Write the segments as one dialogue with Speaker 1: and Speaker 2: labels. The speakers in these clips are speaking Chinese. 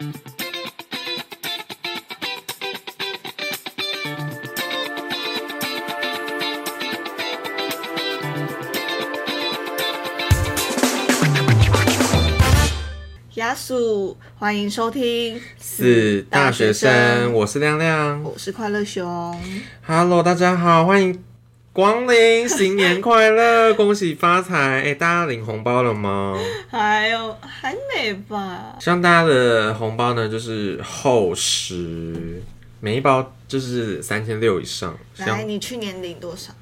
Speaker 1: 雅鼠，欢迎收听
Speaker 2: 是大学生，我是亮亮。
Speaker 1: 我是快乐熊。
Speaker 2: Hello，大家好，欢迎光临，新年快乐，恭喜发财！哎、大家领红包了吗？
Speaker 1: 还有还没吧？
Speaker 2: 希望大家的红包呢，就是厚实，每一包就是三千六以上。希
Speaker 1: 来，你去年领多少？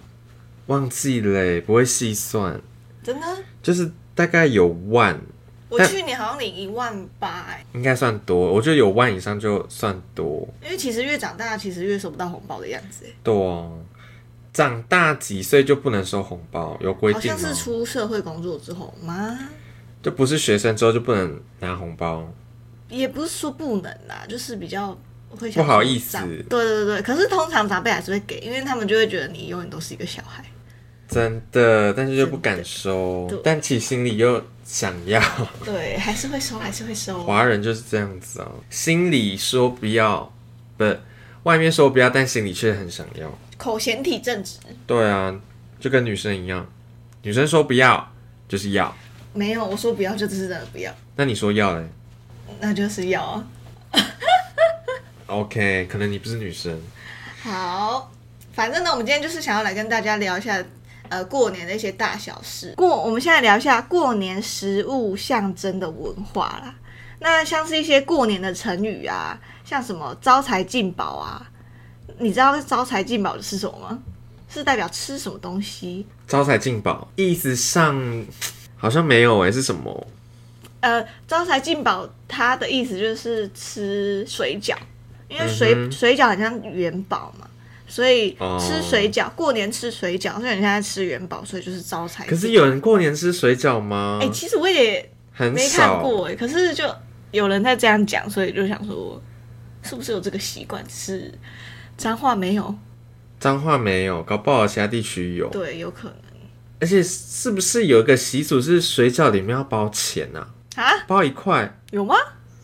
Speaker 2: 忘记嘞，不会细算，
Speaker 1: 真的？
Speaker 2: 就是大概有万，
Speaker 1: 我去年好像领一万八哎，
Speaker 2: 应该算多。我觉得有万以上就算多，
Speaker 1: 因为其实越长大，其实越收不到红包的样子哎，
Speaker 2: 多、哦。长大几岁就不能收红包，有规
Speaker 1: 好
Speaker 2: 定吗？
Speaker 1: 像是出社会工作之后吗？
Speaker 2: 就不是学生之后就不能拿红包。
Speaker 1: 也不是说不能啦，就是比较会想
Speaker 2: 不好意思
Speaker 1: 长对对对，可是通常长辈还是会给，因为他们就会觉得你永远都是一个小孩。
Speaker 2: 真的，但是又不敢收
Speaker 1: 对，
Speaker 2: 但其实心里又想要。
Speaker 1: 对，还是会收，还是会收。
Speaker 2: 华人就是这样子哦，心里说不要，不，外面说不要，但心里却很想要。
Speaker 1: 口嫌体正直，
Speaker 2: 对啊，就跟女生一样，女生说不要就是要，
Speaker 1: 没有我说不要就真的不要，
Speaker 2: 那你说要嘞
Speaker 1: 那就是要啊。
Speaker 2: OK，可能你不是女生。
Speaker 1: 好，反正呢，我们今天就是想要来跟大家聊一下，呃，过年的一些大小事。过，我们现在聊一下过年食物象征的文化啦。那像是一些过年的成语啊，像什么招财进宝啊，你知道招财进宝是什么吗？是代表吃什么东西？
Speaker 2: 招财进宝，意思上 好像没有诶、是什么？
Speaker 1: 呃，招财进宝，它的意思就是吃水饺，因为水、
Speaker 2: 嗯
Speaker 1: 水饺很像元宝嘛，所以
Speaker 2: 哦
Speaker 1: 吃水饺，过年吃水饺，所以你现在吃元宝，所以就是招财。
Speaker 2: 可是有人过年吃水饺吗？
Speaker 1: 哎、其实我也
Speaker 2: 很
Speaker 1: 没看。过哎，可是就有人在这样讲，所以就想说，是不是有这个习惯？是脏话没有？
Speaker 2: 彰化没有，搞不好其他地区有。
Speaker 1: 对，有可能
Speaker 2: 而且是不是有一个习俗是水饺里面要包钱啊？
Speaker 1: 啊？
Speaker 2: 包一块，
Speaker 1: 有吗？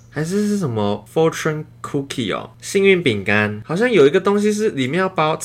Speaker 2: 还是是什么 fortune cookie 哦？幸运饼干，好像有一个东西是里面要包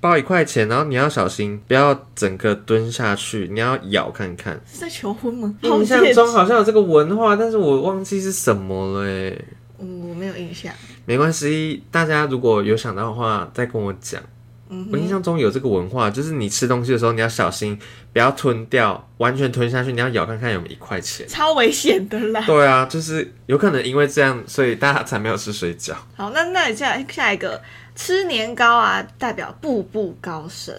Speaker 2: 包一块钱，然后你要小心不要整个蹲下去，你要咬看看。
Speaker 1: 是在求婚吗？
Speaker 2: 印象中好像有这个文化，但是我忘记是什么了诶。
Speaker 1: 嗯，我没有印象。
Speaker 2: 没关系，大家如果有想到的话，再跟我讲。
Speaker 1: 嗯
Speaker 2: 我印象中有这个文化，就是你吃东西的时候，你要小心，不要吞掉，完全吞下去，你要咬看看有没有一块钱。
Speaker 1: 超危险的啦！
Speaker 2: 对啊，就是有可能因为这样，所以大家才没有吃水饺。
Speaker 1: 好，那那你下下一个吃年糕啊，代表步步高升，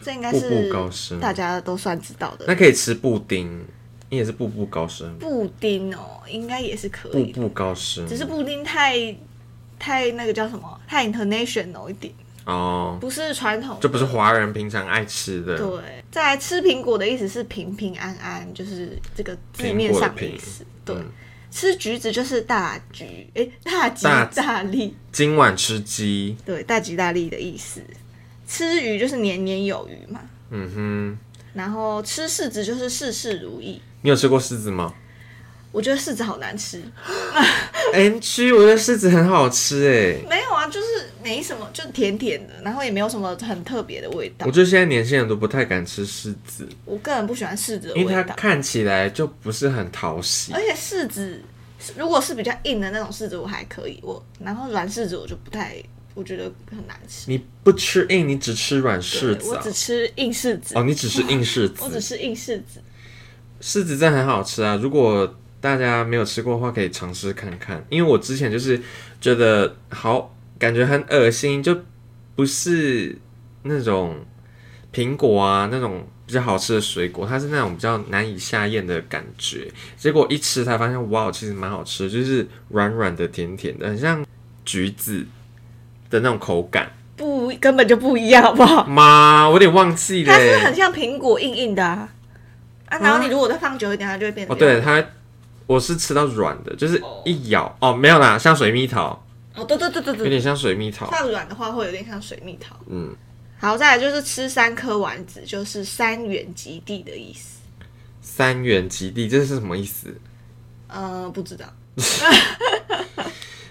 Speaker 1: 这应该
Speaker 2: 步
Speaker 1: 是
Speaker 2: 步高升
Speaker 1: 大家都算知道的。
Speaker 2: 那可以吃布丁，你也是步步高升，
Speaker 1: 布丁哦，应该也是可以，
Speaker 2: 步步高升。
Speaker 1: 只是布丁太太那个叫什么，太 international 一点，
Speaker 2: 哦，
Speaker 1: 不是传统的，
Speaker 2: 就不是华人平常爱吃的。
Speaker 1: 对。再来吃苹果的意思是平平安安，就是这个字面上的意思。对，
Speaker 2: 嗯
Speaker 1: 吃橘子就是大橘，诶，大吉
Speaker 2: 大
Speaker 1: 大利。
Speaker 2: 今晚吃鸡，
Speaker 1: 对，大吉大利的意思。吃鱼就是年年有余嘛，
Speaker 2: 嗯哼，
Speaker 1: 然后吃柿子就是事事如意。
Speaker 2: 你有吃过柿子吗
Speaker 1: 我觉得柿子好难吃
Speaker 2: ，？N G，我觉得柿子很好吃哎。
Speaker 1: 没有啊，就是没什么，就甜甜的，然后也没有什么很特别的味道
Speaker 2: 我。觉得现在年轻人都不太敢吃柿子，
Speaker 1: 我个人不喜欢柿子的
Speaker 2: 因为它，看起来就不是很讨喜
Speaker 1: 而。且柿子如果是比较硬的那种柿子，我还可以，我然后软柿子我就不太，我觉得很难吃。
Speaker 2: 你不吃硬，你只吃软柿子啊
Speaker 1: 我只？吃硬柿子，
Speaker 2: 哦，你只吃硬柿子，
Speaker 1: 我只吃硬柿子。
Speaker 2: 柿子真的很好吃啊！如果大家没有吃过的话，可以尝试看看。因为我之前就是觉得好，感觉很恶心，就不是那种苹果啊那种比较好吃的水果，它是那种比较难以下咽的感觉。结果一吃才发现，哇，其实蛮好吃的，就是软软的、甜甜的，很像橘子的那种口感。
Speaker 1: 不，根本就不一样，好不好？
Speaker 2: 妈，我有点忘记了
Speaker 1: 它是
Speaker 2: 欸。
Speaker 1: 很像苹果硬硬的啊，啊，然后你如果再放久一点，它就会变
Speaker 2: 哦，对，它我是吃到软的，就是一咬哦，没有啦，像水蜜桃，
Speaker 1: 哦，对对对对对，
Speaker 2: 有点像水蜜桃。
Speaker 1: 放软的话会有点像水蜜桃。
Speaker 2: 嗯，
Speaker 1: 好，再来就是吃三颗丸子，就是三元及第的意思。
Speaker 2: 三元极地，这是什么意思？
Speaker 1: 呃，不知道，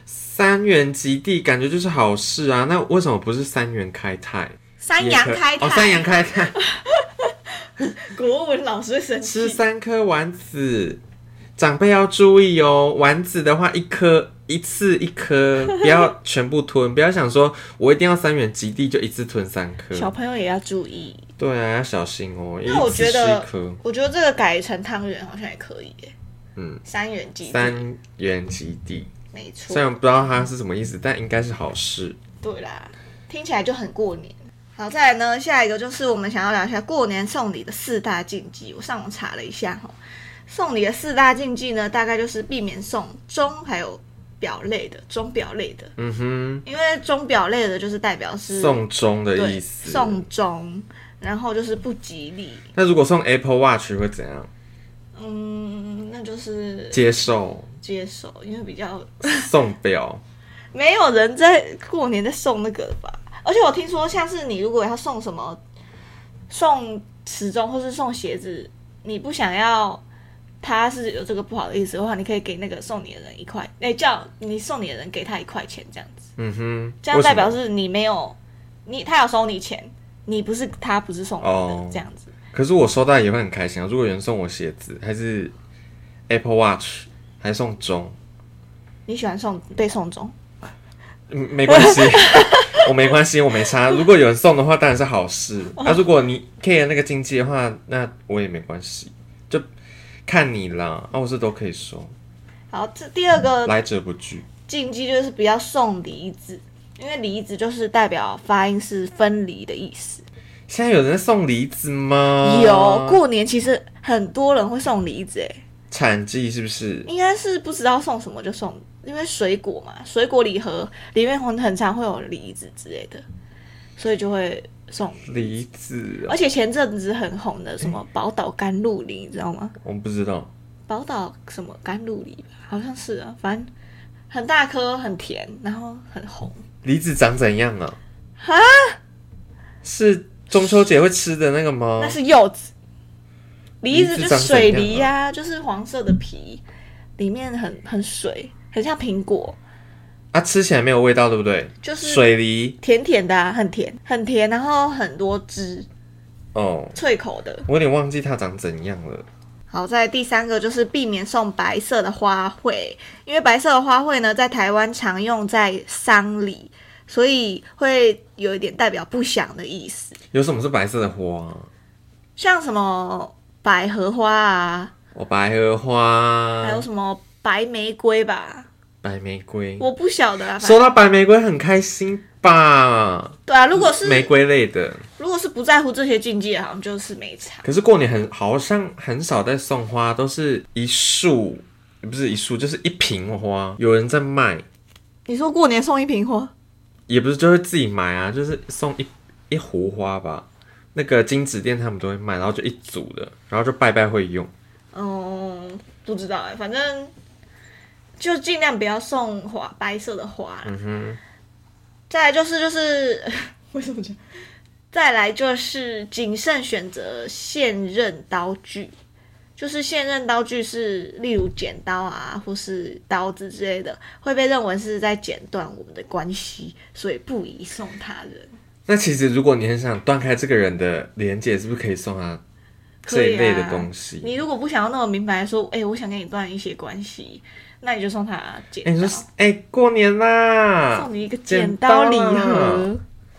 Speaker 1: 三
Speaker 2: 元极地感觉就是好事啊，那为什么不是三元开泰？
Speaker 1: 三阳开泰，
Speaker 2: 哦，三阳开泰，
Speaker 1: 国文老师会生
Speaker 2: 吃
Speaker 1: 气。
Speaker 2: 三颗丸子，长辈要注意哦。丸子的话，一颗一次一颗，不要全部吞，不要想说我一定要三元极地就一次吞三颗。
Speaker 1: 小朋友也要注意。
Speaker 2: 对啊，要小心哦。
Speaker 1: 那我
Speaker 2: 一次吃
Speaker 1: 觉得我觉得这个改成汤圆好像也可以耶。
Speaker 2: 嗯，
Speaker 1: 三元鸡
Speaker 2: 三元极地，
Speaker 1: 没错
Speaker 2: 虽。然不知道它是什么意思，但应该是好事。
Speaker 1: 对啦，听起来就很过年。好，再来呢，下一个就是我们想要聊一下过年送礼的四大禁忌。我上网查了一下哈，送礼的四大禁忌呢，大概就是避免送钟还有表类的钟表类的，
Speaker 2: 嗯哼，
Speaker 1: 因为钟表类的就是代表是
Speaker 2: 送钟的意思。
Speaker 1: 送钟，然后就是不吉利。
Speaker 2: 那如果送 Apple Watch 会怎样？
Speaker 1: 嗯，那就是
Speaker 2: 接受
Speaker 1: 接受，因为比较
Speaker 2: 送表，
Speaker 1: 没有人在过年在送那个吧。而且我听说，像是你如果要送什么送时钟或是送鞋子，你不想要他是有这个不好的意思的话，你可以给那个送你的人一块，哎、叫你送你的人给他一块钱这样子，
Speaker 2: 嗯哼，
Speaker 1: 这样代表是你没有你他要收你钱，你不是他不是送你的、
Speaker 2: 哦
Speaker 1: 这样子。
Speaker 2: 可是我收到也会很开心啊。如果有人送我鞋子，还是 Apple Watch，还送钟，
Speaker 1: 你喜欢送被送钟？
Speaker 2: 嗯，没关系，我没关系，我没差。如果有人送的话，当然是好事。那、如果你 care 那个经济的话，那我也没关系，就看你啦。啊，我是都可以收，
Speaker 1: 好，这第二个
Speaker 2: 来者不拒。
Speaker 1: 禁忌就是不要送梨子，因为梨子就是代表发音是分离的意思。
Speaker 2: 现在有人送梨子吗？
Speaker 1: 有过年其实很多人会送梨子，哎，
Speaker 2: 产季是不是？
Speaker 1: 应该是不知道送什么就送，因为水果嘛，水果礼盒里面很很常会有梨子之类的，所以就会送。
Speaker 2: 梨子哦、
Speaker 1: 而且前阵子很红的什么宝岛甘露梨，你知道吗？
Speaker 2: 我不知道。
Speaker 1: 宝岛什么甘露梨吧，好像是啊，反正很大颗，很甜，然后很红。
Speaker 2: 梨子长怎样啊？是中秋节会吃的那个吗
Speaker 1: 那？是柚子，梨子就水
Speaker 2: 怎样啊
Speaker 1: 梨呀、就是黄色的皮，里面很很水，很像苹果，
Speaker 2: 啊，吃起来没有味道，对不对？
Speaker 1: 就是
Speaker 2: 水梨
Speaker 1: 甜甜的、啊，很甜，很甜，然后很多汁，
Speaker 2: 哦，
Speaker 1: 脆口的。
Speaker 2: 我有点忘记它长怎样了。
Speaker 1: 好，在第三个就是避免送白色的花卉，因为白色的花卉呢，在台湾常用在丧礼，所以会有一点代表不祥的意思，
Speaker 2: 有什么是白色的花啊？
Speaker 1: 像什么百合花啊，
Speaker 2: 哦，百合花，
Speaker 1: 还有什么白玫瑰吧，
Speaker 2: 白玫瑰。
Speaker 1: 我不晓得啊。反
Speaker 2: 收到白玫瑰很开心吧？
Speaker 1: 对啊，如果是
Speaker 2: 玫瑰类的，
Speaker 1: 如果是不在乎这些禁忌，好像就是没差。
Speaker 2: 可是过年很好像很少在送花，都是一束，不是一束，就是一瓶花，有人在卖，
Speaker 1: 你说过年送一瓶花，
Speaker 2: 也不是就会自己买啊，就是送一一壶花吧。那个金子店他们都会卖，然后就一组的，然后就拜拜会用。
Speaker 1: 嗯，不知道哎、反正就尽量不要送花白色的花。
Speaker 2: 嗯哼，
Speaker 1: 再来就是就是 为什么讲？再来就是谨慎选择现任刀具，就是现任刀具是例如剪刀啊，或是刀子之类的，会被认为是在剪断我们的关系，所以不宜送他人。
Speaker 2: 那其实如果你很想断开这个人的连接，是不是可以送他这一类的东西？
Speaker 1: 你如果不想要那么明白说，哎、我想跟你断一些关系，那你就送他剪
Speaker 2: 哎、你
Speaker 1: 刀，
Speaker 2: 说，哎、过年啦，
Speaker 1: 送你一个剪刀礼盒。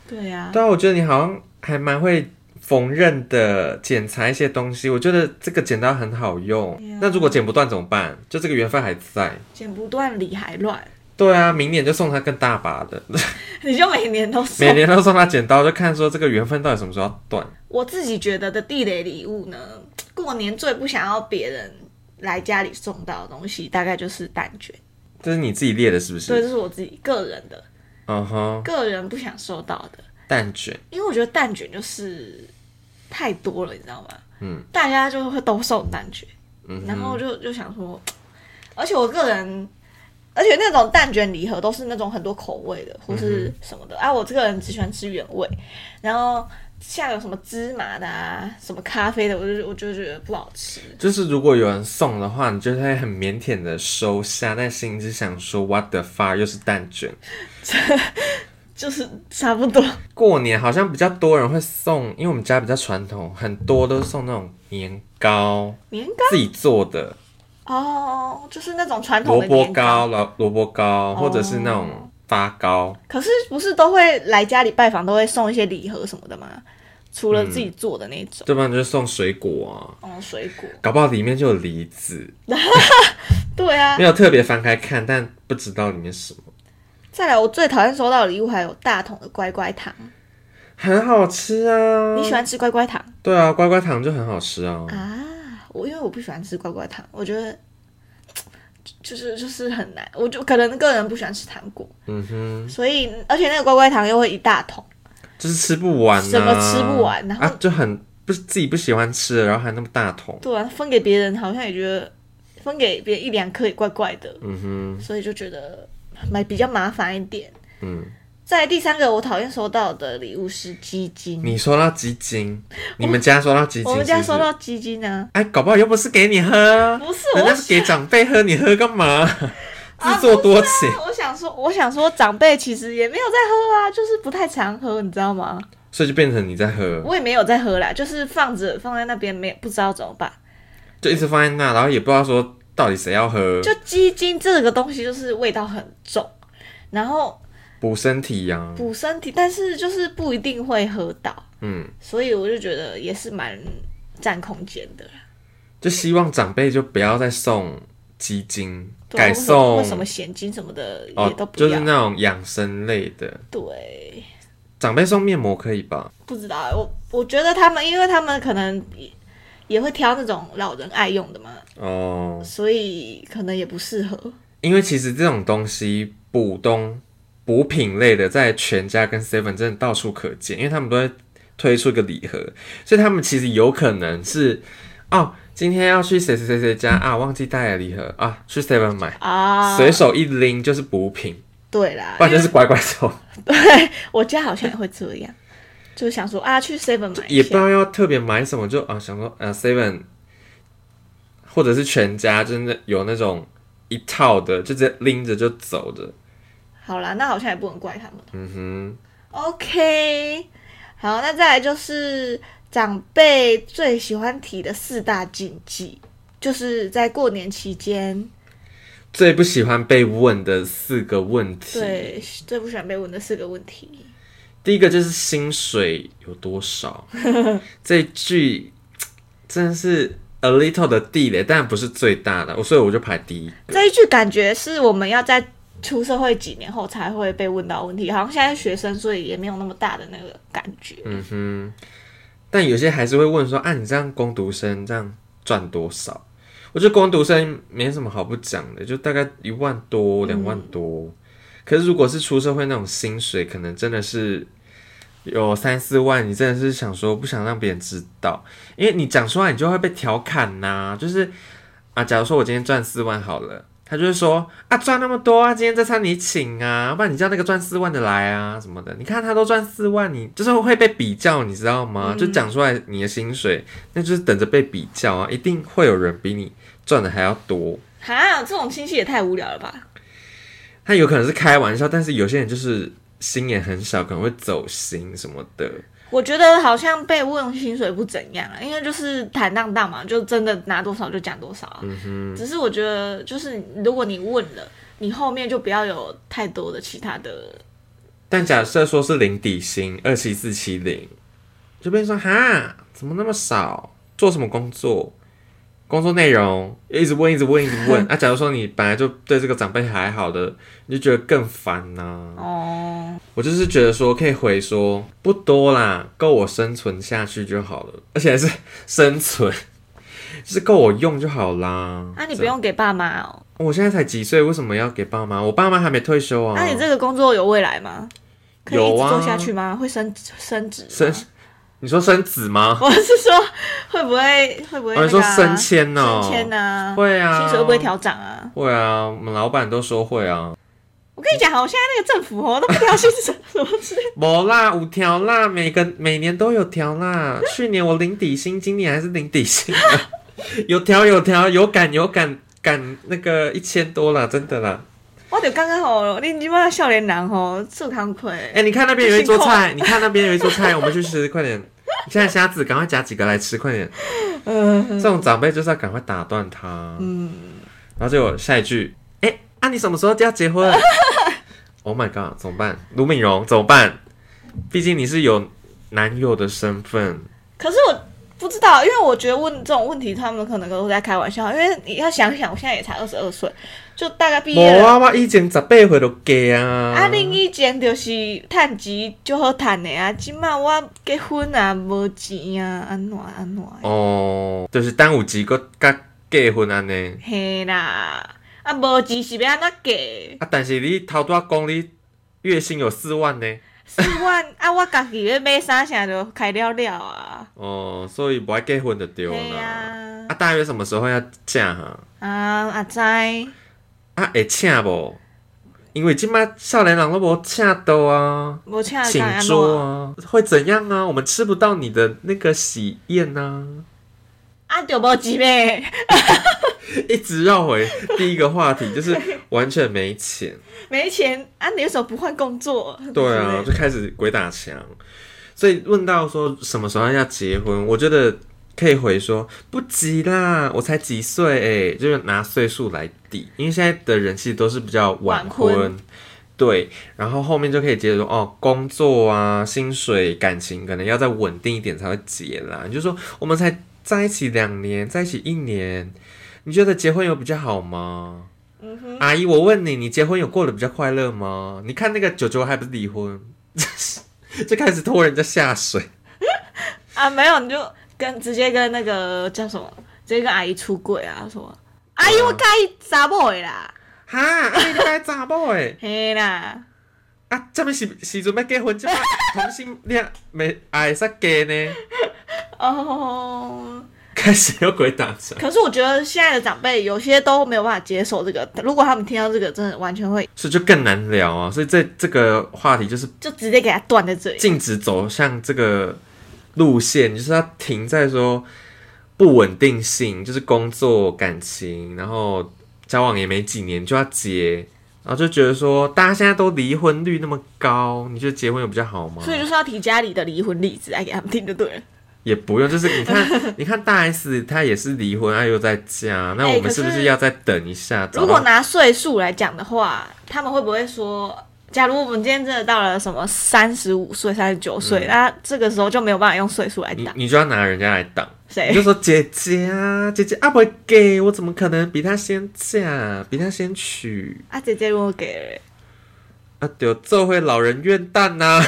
Speaker 1: 对啊，
Speaker 2: 对啊，我觉得你好像还蛮会缝纫的，剪裁一些东西。我觉得这个剪刀很好用。
Speaker 1: 啊
Speaker 2: 那如果剪不断怎么办？就这个缘分还在。
Speaker 1: 剪不断理还乱，
Speaker 2: 对啊，明年就送他更大把的，
Speaker 1: 你就每年都送
Speaker 2: 每。年都送他剪刀，就看说这个缘分到底什么时候要断。
Speaker 1: 我自己觉得的地雷礼物呢，过年最不想要别人来家里送到的东西，大概就是蛋卷。
Speaker 2: 这是你自己列的，是不是？
Speaker 1: 对，这是我自己个人的，
Speaker 2: 嗯哼，
Speaker 1: 个人不想收到的，
Speaker 2: 蛋卷，
Speaker 1: 因为我觉得蛋卷就是太多了，你知道吗？
Speaker 2: 嗯，
Speaker 1: 大家就会都送蛋卷，
Speaker 2: 嗯
Speaker 1: 然后就就想说，而且我个人。而且那种蛋卷礼盒都是那种很多口味的，或是什么的、啊。我这个人只喜欢吃原味，然后像有什么芝麻的啊，什么咖啡的，我就我就觉得不好吃。
Speaker 2: 就是如果有人送的话，你就会很腼腆的收下，但心里只想说 What the fuck，又是蛋卷。
Speaker 1: 就是差不多。
Speaker 2: 过年好像比较多人会送，因为我们家比较传统，很多都是送那种年糕，
Speaker 1: 年糕
Speaker 2: 自己做的
Speaker 1: 糕哦，就是那种传统
Speaker 2: 萝卜糕、萝萝卜糕，或者是那种发糕。
Speaker 1: 可是不是都会来家里拜访，都会送一些礼盒什么的吗？除了自己做的那种，
Speaker 2: 要不然就是送水果啊，
Speaker 1: 哦，水果。
Speaker 2: 搞不好里面就有梨子，
Speaker 1: 对啊
Speaker 2: 没，有特别翻开看，但不知道里面是什么，
Speaker 1: 再来，我最讨厌收到的礼物还有大桶的乖乖糖。
Speaker 2: 很好吃啊。
Speaker 1: 你喜欢吃乖乖糖
Speaker 2: 对啊，乖乖糖就很好吃啊。
Speaker 1: 啊？我因为我不喜欢吃乖乖糖，我觉得 就是就是很难，我就可能个人不喜欢吃糖果，
Speaker 2: 嗯哼，
Speaker 1: 所以而且那个乖乖糖又会一大桶，
Speaker 2: 就是吃不完、啊，
Speaker 1: 什么吃不完然后
Speaker 2: 啊，就很不是自己不喜欢吃的，然后还那么大桶。
Speaker 1: 对啊，分给别人好像也觉得分给别人一两颗也怪怪的，
Speaker 2: 嗯哼
Speaker 1: 所以就觉得买比较麻烦一点。
Speaker 2: 嗯，
Speaker 1: 在第三个，我讨厌收到的礼物是鸡精。
Speaker 2: 你收到鸡精，你们家收到鸡精
Speaker 1: 我们家收到鸡精呢、
Speaker 2: 哎，搞不好又不是给你喝，
Speaker 1: 不是我
Speaker 2: 人家是给长辈喝，你喝干嘛？
Speaker 1: 啊
Speaker 2: 自作多情。
Speaker 1: 我想说，我想说，长辈其实也没有在喝啊，就是不太常喝，你知道吗？
Speaker 2: 所以就变成你在喝，
Speaker 1: 我也没有在喝啦，就是放着放在那边，没不知道怎么办。
Speaker 2: 就一直放在那，然后也不知道说到底谁要喝，
Speaker 1: 就鸡精这个东西，就是味道很重，然后
Speaker 2: 补身体呀、
Speaker 1: 补身体，但是就是不一定会喝到，
Speaker 2: 嗯，
Speaker 1: 所以我就觉得也是蛮占空间的啦。
Speaker 2: 就希望长辈就不要再送鸡精，改送
Speaker 1: 什么咸金什么的也
Speaker 2: 哦
Speaker 1: 都，不要。
Speaker 2: 就是那种养生类的。
Speaker 1: 对，
Speaker 2: 长辈送面膜可以吧？
Speaker 1: 不知道欸我我觉得他们，因为他们可能也也会挑那种老人爱用的嘛，
Speaker 2: 哦，
Speaker 1: 所以可能也不适合。
Speaker 2: 因为其实这种东西补东补品类的，在全家跟 Seven 真的到处可见，因为他们都会推出一个礼盒，所以他们其实有可能是哦，今天要去谁谁谁谁家？啊，忘记带了礼盒。啊，去 Seven 买，
Speaker 1: 啊，
Speaker 2: 随手一拎就是补品，
Speaker 1: 对啦，
Speaker 2: 不然就是乖乖手，
Speaker 1: 对我家好像也会这样，就想说啊，去 Seven 买，
Speaker 2: 也不知道要特别买什么，就啊想说啊 Seven 或者是全家，真的有那种一套的，就直接拎着就走的，
Speaker 1: 好啦，那好像也不能怪他们。
Speaker 2: 嗯哼。
Speaker 1: OK，好，那再来就是长辈最喜欢提的四大禁忌，就是在过年期间，
Speaker 2: 最不喜欢被问的四个问题，
Speaker 1: 对最不喜欢被问的四个问题。
Speaker 2: 第一个就是薪水有多少，这句真的是 a little 的地雷，但不是最大的，所以我就排第一。
Speaker 1: 这一句感觉是我们要在出社会几年后才会被问到问题，好像现在学生，所以也没有那么大的那个感觉。
Speaker 2: 嗯哼，但有些还是会问说，啊，你这样工读生这样赚多少？我觉得工读生没什么好不讲的，就大概一万多、两万多。可是如果是出社会那种薪水，可能真的是有三四万，你真的是想说不想让别人知道，因为你讲出来你就会被调侃呐、就是啊，假如说我今天赚四万好了。他就会说啊，赚那么多啊，今天这餐你请啊，不然你叫那个赚四万的来啊什么的。你看他都赚四万，你就是会被比较，你知道吗？就讲出来你的薪水，那就是等着被比较啊，一定会有人比你赚的还要多。
Speaker 1: 哈，这种亲戚也太无聊了吧？
Speaker 2: 他有可能是开玩笑，但是有些人就是心眼很小，可能会走心什么的。
Speaker 1: 我觉得好像被问薪水不怎样啊，因为就是坦荡荡嘛，就真的拿多少就讲多少啊。只是我觉得，就是如果你问了，你后面就不要有太多的其他的。
Speaker 2: 但假设说是零底薪二七四七零，就变成说哈，怎么那么少？做什么工作？工作内容一直问，一直问，一直问。啊，假如说你本来就对这个长辈还好的，你就觉得更烦呐、
Speaker 1: 哦，
Speaker 2: 我就是觉得说可以回说不多啦，够我生存下去就好了，而且还是生存，就是够我用就好啦。
Speaker 1: 那、你不，用给爸妈哦。
Speaker 2: 我现在才几岁，为什么要给爸妈？我爸妈还没退休啊。
Speaker 1: 那、你这个工作有未来吗？可以一
Speaker 2: 有啊
Speaker 1: 直做下去吗？会升升职吗？
Speaker 2: 生，你说升子吗？
Speaker 1: 我是说会不会会不会、那
Speaker 2: 说升迁哦？
Speaker 1: 升迁啊？
Speaker 2: 会啊，
Speaker 1: 薪水会不会调涨啊？
Speaker 2: 会啊，我们老板都说会啊。
Speaker 1: 我跟跟你讲，我，现在那个政府哦都不调薪水什么之类的。
Speaker 2: 没啦，五条啦，每个每年都有调啦。去年我领底薪，今年还是领底薪啊，有调有调，有赶有赶赶那个一千多啦，真的啦。
Speaker 1: 我就刚刚吼，你即摆少年人吼做工课，
Speaker 2: 哎、你看那边有一桌菜，你看那边有一桌菜，我们去吃，快点。现在虾子，赶快夹几个来吃，快点。
Speaker 1: 嗯
Speaker 2: 这种长辈就是要赶快打断他。
Speaker 1: 嗯，
Speaker 2: 然后就有下一句，哎、啊，你什么时候就要结婚？Oh my god，怎么办？卢敏荣怎么办？毕竟你是有男友的身份，
Speaker 1: 可是我不知道，因为我觉得问这种问题，他们可能都在开玩笑。因为你要想想，我现在也才二十二岁，就大概毕业了。
Speaker 2: 无啊，我以前十八岁就嫁啊。
Speaker 1: 啊，恁以前就是趁钱就好趁的啊，即满我结婚啊，无钱啊，安怎安怎？
Speaker 2: 哦，就是等有钱个甲结婚安尼。
Speaker 1: 嘿啦，啊，无钱是要安怎嫁？
Speaker 2: 啊，但是你头拄仔讲你月薪有四万呢。
Speaker 1: 四万啊，我家己咧买啥啥就开了了啊。
Speaker 2: 哦，所以不爱结婚就对
Speaker 1: 嘿
Speaker 2: 啦。
Speaker 1: 啊
Speaker 2: 啊，，大约什么时候要嫁哈？
Speaker 1: 啊，阿知，
Speaker 2: 啊，会请无？因为即摆少年人都无请到啊。
Speaker 1: 无请？
Speaker 2: 桌啊，会怎样啊？我们吃不到你的那个喜宴呢、
Speaker 1: 啊，就无钱呗。
Speaker 2: 一直绕回第一个话题，就是完全没钱。
Speaker 1: 没钱啊，你为什么不换工作？
Speaker 2: 对啊，就开始鬼打墙。所以问到说什么时候要结婚，我觉得可以回说不急啦，我才几岁哎、就是拿岁数来抵，因为现在的人其实都是比较晚
Speaker 1: 晚
Speaker 2: 婚。
Speaker 1: 婚
Speaker 2: 对，然后后面就可以接着说哦，工作啊、薪水、感情可能要再稳定一点才会结啦。你就说我们才在一起两年，在一起一年，你觉得结婚有比较好吗？
Speaker 1: 嗯哼，
Speaker 2: 阿姨，我问你，你结婚有过得比较快乐吗？你看那个九九还不是离婚，就开始拖人家下水。
Speaker 1: 啊，没有，你就跟直接跟那个叫什么，直接跟阿姨出轨啊，什么阿姨我介意查某的啦，
Speaker 2: 哈，阿姨你该查某的？
Speaker 1: 嘿啦，
Speaker 2: 啊，这么时时准要结婚，这摆 同性恋没会使嫁呢？
Speaker 1: 哦。
Speaker 2: 开始有鬼打墙，
Speaker 1: 可是我觉得现在的长辈有些都没有办法接受这个，如果他们听到这个，真的完全会
Speaker 2: 所以就更难聊啊。所以这这个话题就是
Speaker 1: 就直接给他断在这里。
Speaker 2: 禁止走向这个路线，就是要停在说不稳定性，就是工作、感情，然后交往也没几年就要结，然后就觉得说大家现在都离婚率那么高，你觉得结婚有比较好吗？
Speaker 1: 所以就是要提家里的离婚例子来给他们听就对了。
Speaker 2: 也不用，就是你看，你看大 S 她也是离婚，她又在家，那我们
Speaker 1: 是
Speaker 2: 是不是要再等一下？
Speaker 1: 如果拿岁数来讲的话，他们会不会说，假如我们今天真的到了什么三十五岁、三十九岁，那这个时候就没有办法用岁数来挡。
Speaker 2: 你你就要拿人家来挡，你
Speaker 1: 谁
Speaker 2: 就？说姐姐啊，姐姐啊不会给我怎么可能比她先嫁，比她先娶？
Speaker 1: 啊，姐姐如果给了，
Speaker 2: 啊，就做回老人怨旦呐、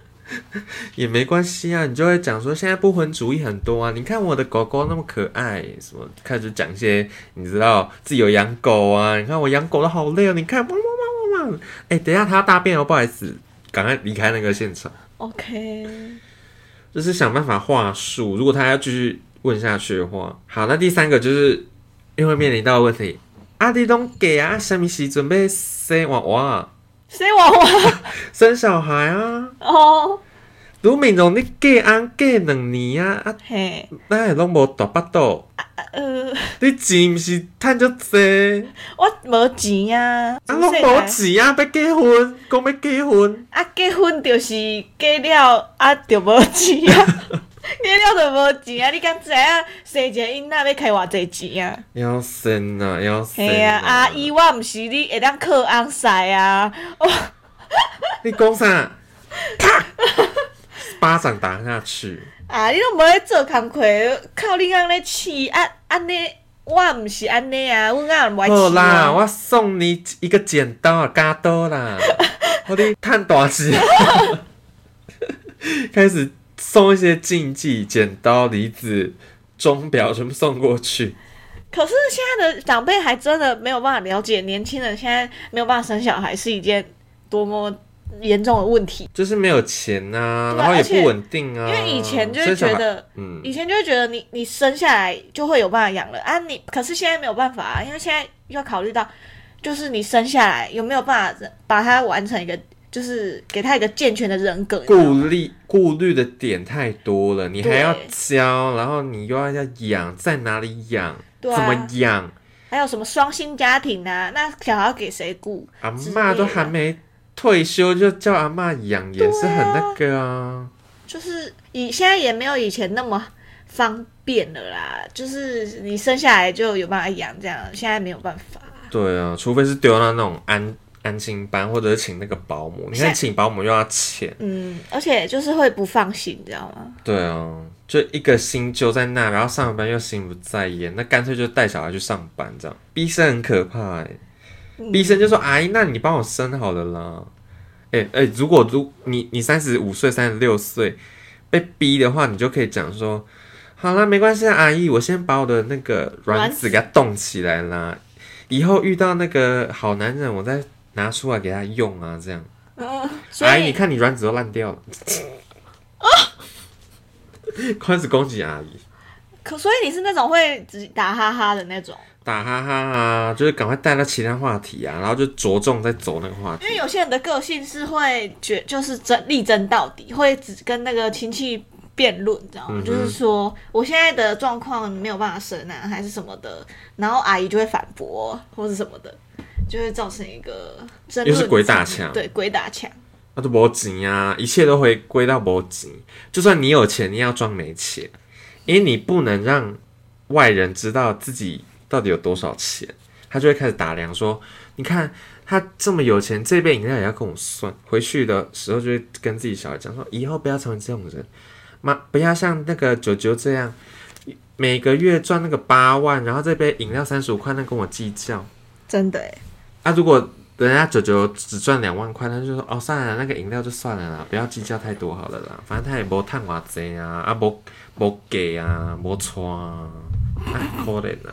Speaker 2: 也没关系啊，你就会讲说现在不婚主义很多啊，你看我的狗狗那么可爱，什么开始讲一些你知道自己有养狗啊，你看我养狗都好累哦，你看汪汪汪哎、等一下他要大便哦，不好意思，赶快离开那个现场
Speaker 1: ，OK，
Speaker 2: 就是想办法话术，如果他要继续问下去的话，好，那第三个就是因为面临到问题，阿弟东给啊，什么时准备生娃娃？
Speaker 1: 生娃娃？
Speaker 2: 生小孩啊？
Speaker 1: 哦，
Speaker 2: 卢敏荣，你嫁安嫁两年啊，啊，
Speaker 1: 嘿，
Speaker 2: 咱会拢无大巴肚，
Speaker 1: 呃，
Speaker 2: 你钱毋是趁足济，
Speaker 1: 我无钱啊，
Speaker 2: 啊，我无钱啊，要结婚，讲要结婚，
Speaker 1: 啊，结婚就是嫁了，啊，就无钱啊，嫁了就无钱啊，你敢知影生一个囡仔要开偌济钱啊？
Speaker 2: 要生啊，要生
Speaker 1: 嘿啊，阿姨，我毋是你会当靠翁婿啊，哦，
Speaker 2: 你讲啥？啪，巴掌打下去。
Speaker 1: 啊，你拢无咧做工课，靠你翁咧饲，啊，安尼，我毋是安尼啊，阮翁无爱饲
Speaker 2: 好啦，
Speaker 1: 啊。
Speaker 2: 我送你一个剪刀啊，加刀啦，我你探大钱，开始送一些禁忌，剪刀、离子、钟表全部送过去。
Speaker 1: 可是现在的长辈还真的没有办法了解年轻人现在没有办法生小孩是一件多么严重的问题。
Speaker 2: 就是没有钱呐、
Speaker 1: 对
Speaker 2: 然后也不稳定啊。
Speaker 1: 因为以前就会觉得，
Speaker 2: 嗯，
Speaker 1: 以前就会觉得你你生下来就会有办法养了啊，你可是现在没有办法啊，因为现在要考虑到就是你生下来有没有办法把它完成一个，就是给他一个健全的人格？
Speaker 2: 顾虑顾虑的点太多了，你还要教，然后你又要要养，在哪里养，怎么养？
Speaker 1: 还有什么双薪家庭啊？那小孩要给谁顾？
Speaker 2: 阿妈都还没退休就叫阿妈养，也是很那个啊。
Speaker 1: 就是以现在也没有以前那么方便了啦，就是你生下来就有办法养，这样现在没有办法。
Speaker 2: 对啊，除非是丢到那种安安心班，或者是请那个保姆。你看
Speaker 1: 现
Speaker 2: 请保姆又要钱，
Speaker 1: 嗯，而且就是会不放心，你知道吗？
Speaker 2: 对啊，就一个心就在那，然后上班又心不在焉，那干脆就带小孩去上班这样。逼生很可怕哎、逼生就说：“阿姨，那你帮我生好了啦。哎、哎、如果如你你三十五岁、三十六岁被逼的话，你就可以讲说：好啦，没关系啊，阿姨，我先把我的那个卵
Speaker 1: 卵子
Speaker 2: 子给它冻起来啦，以后遇到那个好男人，我再拿出来给他用啊，这样。阿姨，你看你卵子都烂掉了。啊 开始攻击阿姨，
Speaker 1: 可所以你是那种会只打哈哈的那种，
Speaker 2: 打哈哈啊，就是赶快带到其他话题啊，然后就着重在走那个话题
Speaker 1: 因。为有些人的个性是会觉就是争力争到底，会只跟那个亲戚辩论，你知道吗？
Speaker 2: 嗯
Speaker 1: 就是说我现在的状况没有办法生啊，还是什么的，然后阿姨就会反驳或是什么的，就会造成一个争论，
Speaker 2: 又是鬼打墙
Speaker 1: 对，鬼打墙。
Speaker 2: 那都没钱啊，一切都回归到没钱。就算你有钱，你也要装没钱，因为你不能让外人知道自己到底有多少钱，他就会开始打量说，你看他这么有钱，这杯饮料也要跟我算。回去的时候就会跟自己小孩讲说，以后不要成为这种人，妈不要像那个九九这样，每个月赚那个八万，然后这杯饮料三十五块，那跟我计较。
Speaker 1: 真的哎，
Speaker 2: 啊，如果人家九九只赚两万块，他就说哦，算了，那个饮料就算了啦，不要计较太多好了啦，反正他也无探偌济啊，啊无无给啊，无穿啊，可怜啊，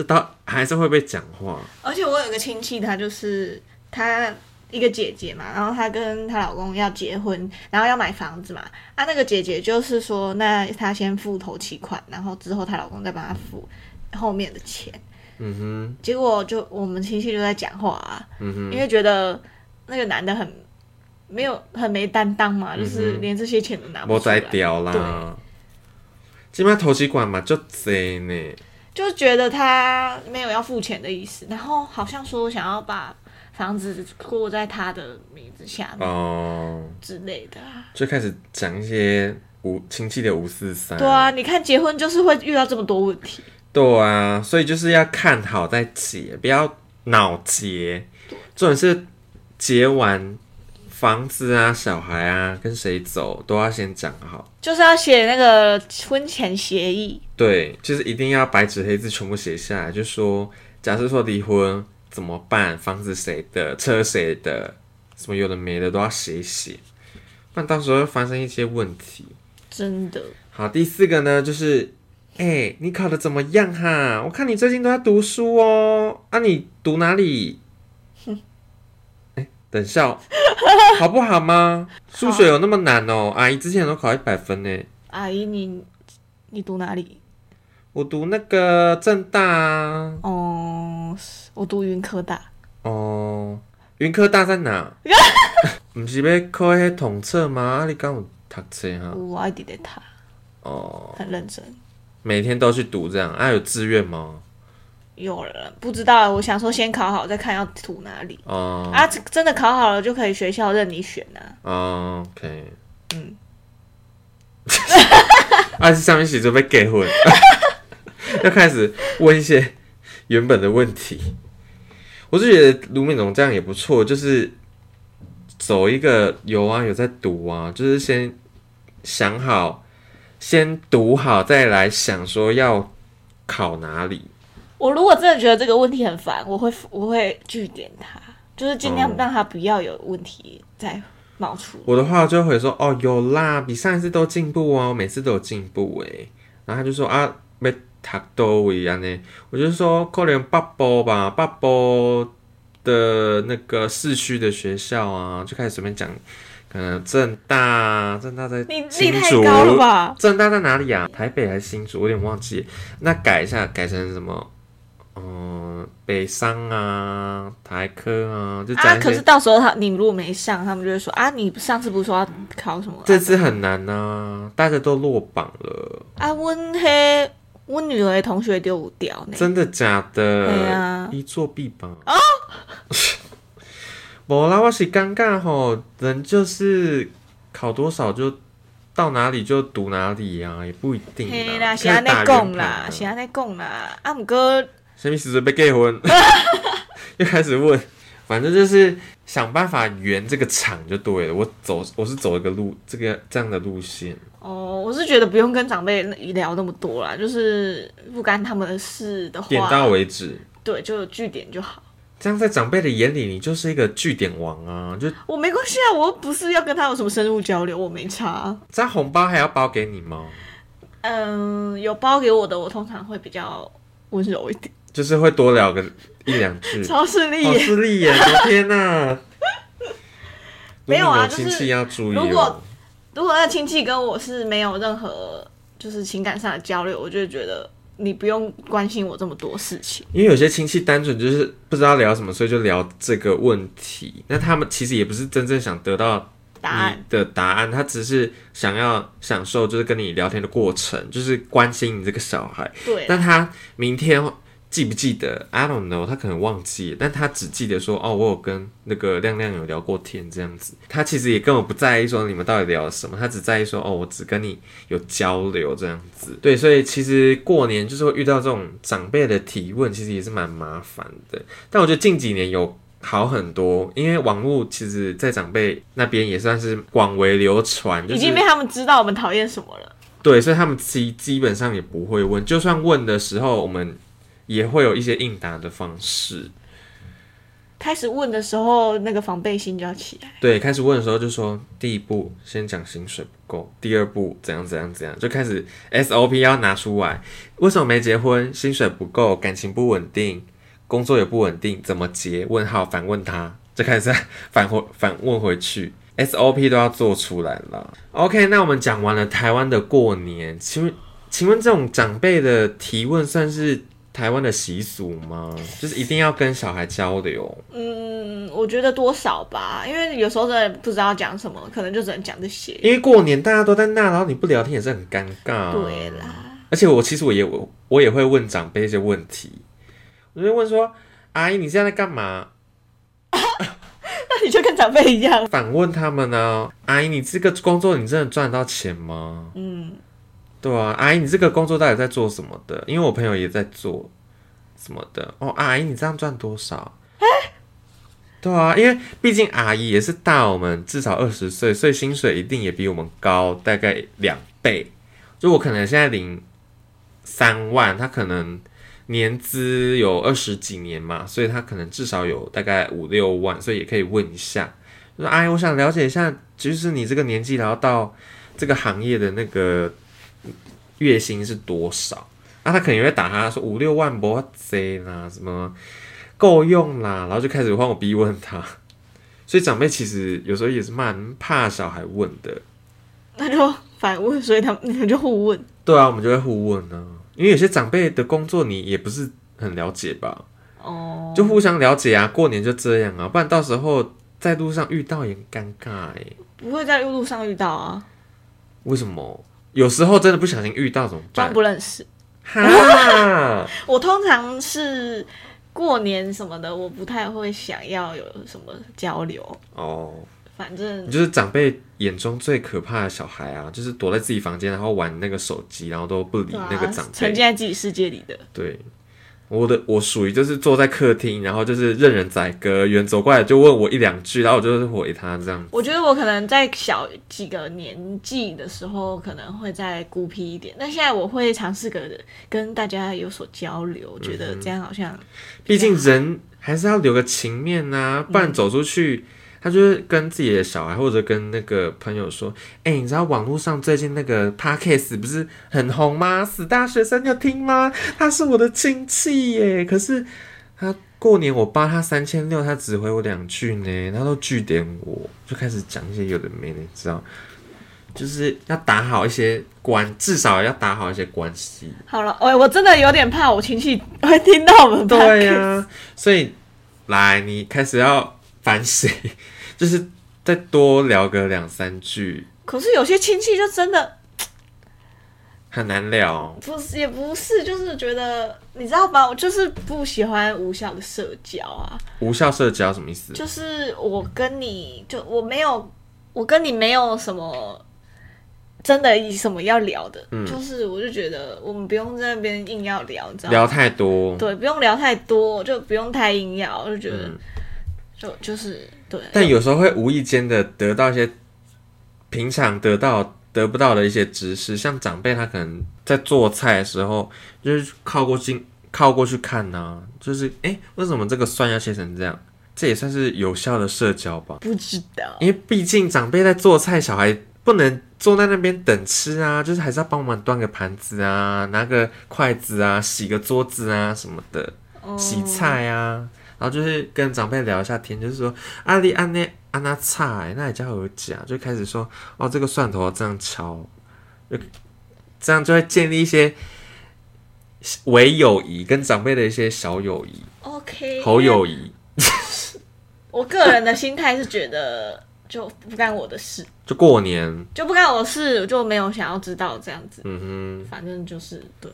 Speaker 2: 这到还是会被讲话，
Speaker 1: 而且我有个亲戚，她就是她一个姐姐嘛，然后她跟她老公要结婚，然后要买房子嘛。啊，那个姐姐就是说，那她先付头期款，然后之后她老公再帮她付后面的钱。
Speaker 2: 嗯哼。
Speaker 1: 结果就我们亲戚就在讲话啊，
Speaker 2: 嗯哼，
Speaker 1: 因为觉得那个男的很没有很没担当嘛，就是连这些钱都拿不出来。
Speaker 2: 在，掉
Speaker 1: 对。
Speaker 2: 啦，今麦头期款嘛就贼呢，
Speaker 1: 就觉得他没有要付钱的意思，然后好像说想要把房子过在他的名字下面
Speaker 2: 哦，
Speaker 1: 之类的啊。
Speaker 2: 就开始讲一些五亲戚的五四三，
Speaker 1: 对啊，你看结婚就是会遇到这么多问题，
Speaker 2: 对啊，所以就是要看好再结，不要脑结。重点是结完房子啊、小孩啊，跟谁走都要先讲好。
Speaker 1: 就是要写那个婚前协议。
Speaker 2: 对，就是一定要白纸黑字全部写下来，就说假设说离婚怎么办，房子谁的，车谁的，什么有的没的都要写一写，不然到时候会发生一些问题。
Speaker 1: 真的，
Speaker 2: 好，第四个呢，就是，哎、你考的怎么样哈？我看你最近都在读书哦。啊，你读哪里？哎、等笑，好不好吗？数学有那么难哦？阿姨之前都考一百分呢。
Speaker 1: 阿姨你你读哪里？
Speaker 2: 我读那个正大啊。
Speaker 1: 哦，我读云科大。
Speaker 2: 哦，云科大在哪？不是要考迄统测吗？啊，你刚有读册哈？
Speaker 1: 我爱弟弟他
Speaker 2: 哦，
Speaker 1: 很认真。
Speaker 2: 每天都去读这样。啊，有志愿吗？
Speaker 1: 有了不知道，我想说先考好再看要涂哪里。
Speaker 2: 哦、
Speaker 1: 啊，这真的考好了就可以学校任你选啊。
Speaker 2: 哦，OK。
Speaker 1: 嗯，
Speaker 2: 啊，是上面写准备结婚，要开始问一些原本的问题。我是觉得卢敏龙这样也不错，就是走一个有啊有在读啊，就是先想好，先读好，再来想说要考哪里。
Speaker 1: 我如果真的觉得这个问题很烦，我会我会据点他，就是尽量
Speaker 2: 哦
Speaker 1: 让他不要有问题再冒出。
Speaker 2: 我的话就会说哦有啦，比上一次都进步哦，每次都有进步诶。然后他就说啊，没读多位安呢？我就说可能八波吧，八波的那个市区的学校啊，就开始随便讲，可能正大啊，正大在新竹，
Speaker 1: 太高了吧？
Speaker 2: 正大在哪里啊？台北还是新竹？我有点忘记。那改一下，改成什么？嗯、北商啊、台科啊，就
Speaker 1: 啊。可是到时候他你如果没上，他们就会说啊，你上次不是说要考什么？
Speaker 2: 这次很难呐、大家都落榜了，
Speaker 1: 啊，阮迄阮女儿的同学就有掉呢。
Speaker 2: 真的假的？
Speaker 1: 对啊
Speaker 2: 一作弊吧。哦。无啦，我是尴尬吼，人就是考多少就到哪里就读哪里呀、也不一定
Speaker 1: 嘿啦，
Speaker 2: 啦。
Speaker 1: 是安尼讲啦，是安尼讲啦。啊，毋过
Speaker 2: 什么时阵要结婚？又开始问，反正就是想办法圆这个场就对了。我走，我是走一个路，这个这样的路线。
Speaker 1: 哦，我是觉得不用跟长辈聊那么多啦，就是不干他们的事的话，
Speaker 2: 点到为止。
Speaker 1: 对，就有据点就好。
Speaker 2: 这样在长辈的眼里，你就是一个据点王啊！就
Speaker 1: 我没关系啊，我又不是要跟他有什么深入交流，我没差。
Speaker 2: 这样红包还要包给你吗？
Speaker 1: 嗯，有包给我的，我通常会比较温柔一点。
Speaker 2: 就是会多聊个一两句。
Speaker 1: 超势利
Speaker 2: 好
Speaker 1: 耶，
Speaker 2: 势利眼，我天哪！
Speaker 1: 没有啊
Speaker 2: 亲戚要注意
Speaker 1: 如果
Speaker 2: 哦。
Speaker 1: 如果那亲戚跟我是没有任何就是情感上的交流，我就会觉得你不用关心我这么多事情。
Speaker 2: 因为有些亲戚单纯就是不知道聊什么，所以就聊这个问题。那他们其实也不是真正想得到
Speaker 1: 答案
Speaker 2: 你的答案，他只是想要享受就是跟你聊天的过程，就是关心你这个小孩。
Speaker 1: 对啊，
Speaker 2: 但他明天记不记得？I don't know，他可能忘记了，但他只记得说哦，我有跟那个亮亮有聊过天这样子。他其实也根本不在意说你们到底聊了什么，他只在意说哦，我只跟你有交流这样子。对，所以其实过年就是会遇到这种长辈的提问，其实也是蛮麻烦的。但我觉得近几年有。好很多，因为网络其实，在长辈那边也算是广为流传，就是
Speaker 1: 已经被他们知道我们讨厌什么了。
Speaker 2: 对，所以他们基基本上也不会问，就算问的时候，我们也会有一些应答的方式。
Speaker 1: 开始问的时候，那个防备心就要起来。
Speaker 2: 对，开始问的时候就说，第一步先讲薪水不够，第二步怎样怎样怎样，就开始 SOP 要拿出来。为什么没结婚？薪水不够，感情不稳定，工作也不稳定，怎么结？问号反问他，就开始再反回反问回去。SOP 都要做出来了。OK，那我们讲完了台湾的过年，请问请问这种长辈的提问算是台湾的习俗吗？就是一定要跟小孩交流？
Speaker 1: 嗯，我觉得多少吧，因为有时候真的不知道讲什么，可能就只能讲这些。
Speaker 2: 因为过年大家都在那，然后你不聊天也是很尴尬、
Speaker 1: 对啦，
Speaker 2: 而且我其实我也我我也会问长辈一些问题，我就会问说：“阿姨，你现在在干嘛
Speaker 1: 那你就跟长辈一样？”。
Speaker 2: 反问他们呢、阿姨，你这个工作你真的赚得到钱吗？
Speaker 1: 嗯，
Speaker 2: 对啊，阿姨，你这个工作到底在做什么的？因为我朋友也在做什么的。哦，阿姨，你这样赚多少？对啊，因为毕竟阿姨也是大我们至少二十岁，所以薪水一定也比我们高大概两倍。就我可能现在领三万，他可能年资有二十几年嘛，所以他可能至少有大概五六万，所以也可以问一下，就说阿姨，我想了解一下，就是你这个年纪然后到这个行业的那个月薪是多少？那、他可能也会打他说五六万不贼啦，什么够用啦，然后就开始换我逼问他。所以长辈其实有时候也是蛮怕小孩问的。
Speaker 1: 那就反问，所以他们你们就互问。
Speaker 2: 对啊，我们就会互问呢、因为有些长辈的工作你也不是很了解吧，
Speaker 1: 哦，
Speaker 2: 就互相了解啊。过年就这样啊，不然到时候在路上遇到也很尴尬哎、
Speaker 1: 不会在路上遇到啊，
Speaker 2: 为什么？有时候真的不小心遇到怎么
Speaker 1: 装
Speaker 2: 办？
Speaker 1: 不认识。
Speaker 2: 哈，
Speaker 1: 我通常是过年什么的，我不太会想要有什么交流，
Speaker 2: 哦，
Speaker 1: 反正
Speaker 2: 你就是长辈眼中最可怕的小孩啊，就是躲在自己房间，然后玩那个手机，然后都不理那个长辈沉。
Speaker 1: 浸在自己世界里的。
Speaker 2: 对，我的我属于就是坐在客厅，然后就是任人宰割，远走过来就问我一两句，然后我就是回他这样。
Speaker 1: 我觉得我可能在小几个年纪的时候，可能会再孤僻一点，但现在我会尝试跟跟大家有所交流，觉得这样好像
Speaker 2: 毕竟人还是要留个情面呐、不然走出去，他就是跟自己的小孩或者跟那个朋友说：“哎、你知道网络上最近那个 podcast 不是很红吗？死大学生要听吗？他是我的亲戚耶，可是他过年我包他三千六，他只回我两句呢，他都据点我，就开始讲一些有的没的，你知道？就是要打好一些关，至少要打好一些关系。
Speaker 1: 好了，哎，我真的有点怕我亲戚会听到我们。
Speaker 2: 对呀，所以来，你开始要反省，就是再多聊个两三句。
Speaker 1: 可是有些亲戚就真的
Speaker 2: 很难聊，
Speaker 1: 不是也不是，就是觉得你知道吧，我就是不喜欢无效的社交啊。
Speaker 2: 无效社交什么意思？
Speaker 1: 就是我跟你就我没有，我跟你没有什么真的以什么要聊的，就是我就觉得我们不用在那边硬要聊，你知道吗？
Speaker 2: 聊太多，
Speaker 1: 对，不用聊太多，就不用太硬要，我就觉得就就是对。
Speaker 2: 但有时候会无意间的得到一些。平常得到得不到的一些知识，像长辈他可能在做菜的时候，就是靠过去靠过去看呢，就是哎，为什么这个蒜要切成这样？这也算是有效的社交吧？
Speaker 1: 不知道，
Speaker 2: 因为毕竟长辈在做菜，小孩不能坐在那边等吃啊，就是还是要帮忙端个盘子啊，拿个筷子啊，洗个桌子啊什么的，洗菜啊，然后就是跟长辈聊一下天，就是说阿丽安内。安那菜，那也叫有讲，就开始说哦，这个蒜头要这样敲，就这样就会建立一些伪友谊，跟长辈的一些小友谊。
Speaker 1: OK，
Speaker 2: 好友谊。
Speaker 1: 我个人的心态是觉得就不干我的事，
Speaker 2: 就过年
Speaker 1: 就不干我的事，就没有想要知道这样子。嗯哼，反正就是对，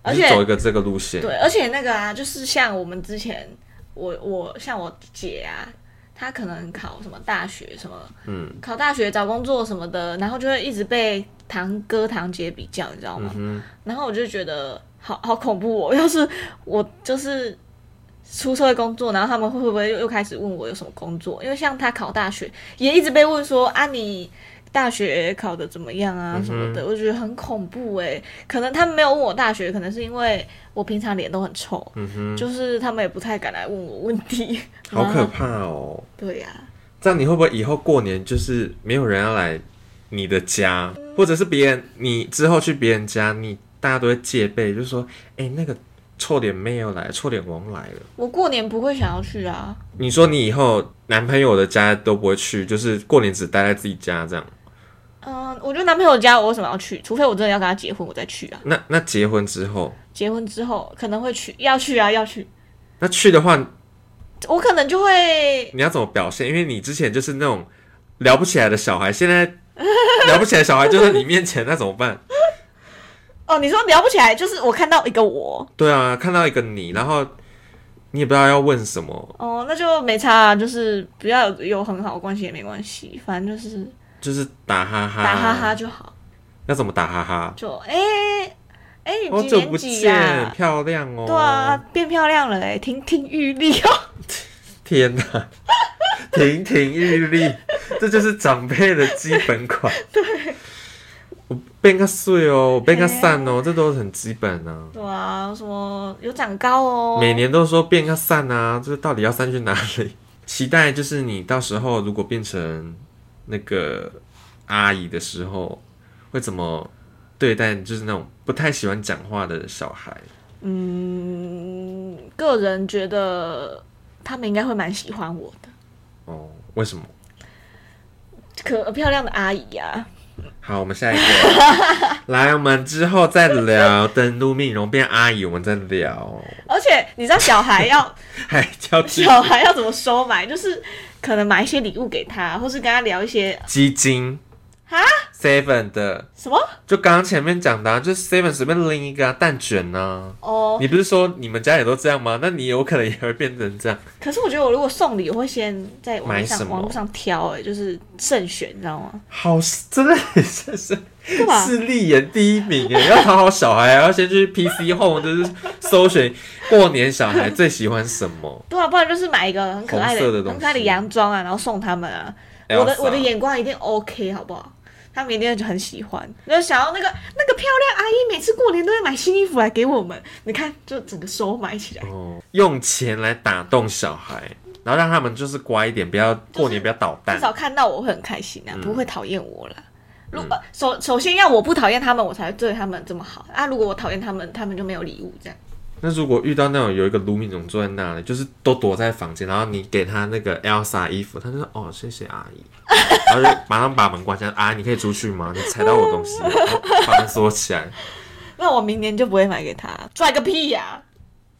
Speaker 1: 而且
Speaker 2: 走一个这个路线。
Speaker 1: 对，而且那个啊，就是像我们之前，我我像我姐啊。她可能考什么大学什么，嗯，考大学找工作什么的，然后就会一直被堂哥堂姐比较，你知道吗？然后我就觉得好好恐怖哦！要是我就是出社会工作，然后他们会不会又又开始问我有什么工作？因为像她考大学，也一直被问说啊你。大学考的怎么样啊？什么的，我觉得很恐怖哎。可能他们没有问我大学，可能是因为我平常脸都很臭，嗯哼就是他们也不太敢来问我问题。
Speaker 2: 好 可怕哦！
Speaker 1: 对呀，
Speaker 2: 这样你会不会以后过年就是没有人要来你的家，或者是别人你之后去别人家，你大家都会戒备，就是说，哎，那个臭脸妹又来，臭脸王来了。
Speaker 1: 我过年不会想要去啊。
Speaker 2: 你说你以后男朋友的家都不会去，就是过年只待在自己家这样。
Speaker 1: 嗯，我觉得男朋友家我为什么要去？除非我真的要跟他结婚，我再去啊。
Speaker 2: 那那结婚之后？
Speaker 1: 结婚之后可能会去，要去啊，要去。
Speaker 2: 那去的话，
Speaker 1: 我可能就会。
Speaker 2: 你要怎么表现？因为你之前就是那种聊不起来的小孩，现在 聊不起来小孩就在你面前，那怎么办？
Speaker 1: 哦，你说聊不起来，就是我看到一个我。
Speaker 2: 对啊，看到一个你，然后你也不知道要问什么。
Speaker 1: 哦，那就没差，啊就是不要有很好的关系也没关系，反正就是。
Speaker 2: 就是打哈哈，
Speaker 1: 打哈哈就好。
Speaker 2: 要怎么打哈哈？
Speaker 1: 就哎哎，你几年级呀？
Speaker 2: 漂亮哦。
Speaker 1: 对啊，变漂亮了哎，亭亭玉立哦。
Speaker 2: 天哪，亭亭玉立，这就是长辈的基本款。
Speaker 1: 对，
Speaker 2: 我变个碎哦，我变个散哦，这都是很基本
Speaker 1: 啊。对啊，什么有长高哦？
Speaker 2: 每年都说变个散啊，这到底要散去哪里？期待就是你到时候如果变成。那个阿姨的时候会怎么对待？就是那种不太喜欢讲话的小孩。
Speaker 1: 嗯，个人觉得他们应该会蛮喜欢我的。
Speaker 2: 哦，为什么？
Speaker 1: 可漂亮的阿姨呀！
Speaker 2: 好，我们下一个 来，我们之后再聊。登录面容变阿姨，我们再聊。
Speaker 1: 而且你知道小孩要
Speaker 2: 还叫
Speaker 1: 小孩要怎么收买？就是。可能买一些礼物给他，或是跟他聊一些
Speaker 2: 基金
Speaker 1: 啊
Speaker 2: ，seven 的
Speaker 1: 什么？
Speaker 2: 就刚刚前面讲的，啊就是 seven 随便拎一个蛋卷呢。哦，你不是说你们家也都这样吗？那你有可能也会变成这样。
Speaker 1: 可是我觉得我如果送礼，我会先在网上网络上挑，哎，就是慎选，你知道吗？
Speaker 2: 好，真的很是是。是立言第一名哎，要讨好小孩，要先去 PC Home，就是搜寻过年小孩最喜欢什么。
Speaker 1: 对啊，不然就是买一个很可爱的、很可爱的洋装啊，然后送他们啊。我的我的眼光一定 OK，好不好？他们一定就很喜欢，就想要那个那个漂亮阿姨，每次过年都会买新衣服来给我们。你看，就整个收买起来，
Speaker 2: 用钱来打动小孩，然后让他们就是乖一点，不要过年不要捣蛋。
Speaker 1: 至少看到我会很开心啊，不会讨厌我了。如果首首先要我不讨厌他们，我才对他们这么好啊！如果我讨厌他们，他们就没有礼物这样。
Speaker 2: 那如果遇到那种有一个卢敏荣坐在那里，就是都躲在房间，然后你给他那个 Elsa 衣服，他就说哦谢谢阿姨，然后就马上把门关起来，啊你可以出去吗？你踩到我东西，然后把门锁起来。
Speaker 1: 那我明年就不会买给他，拽个屁呀、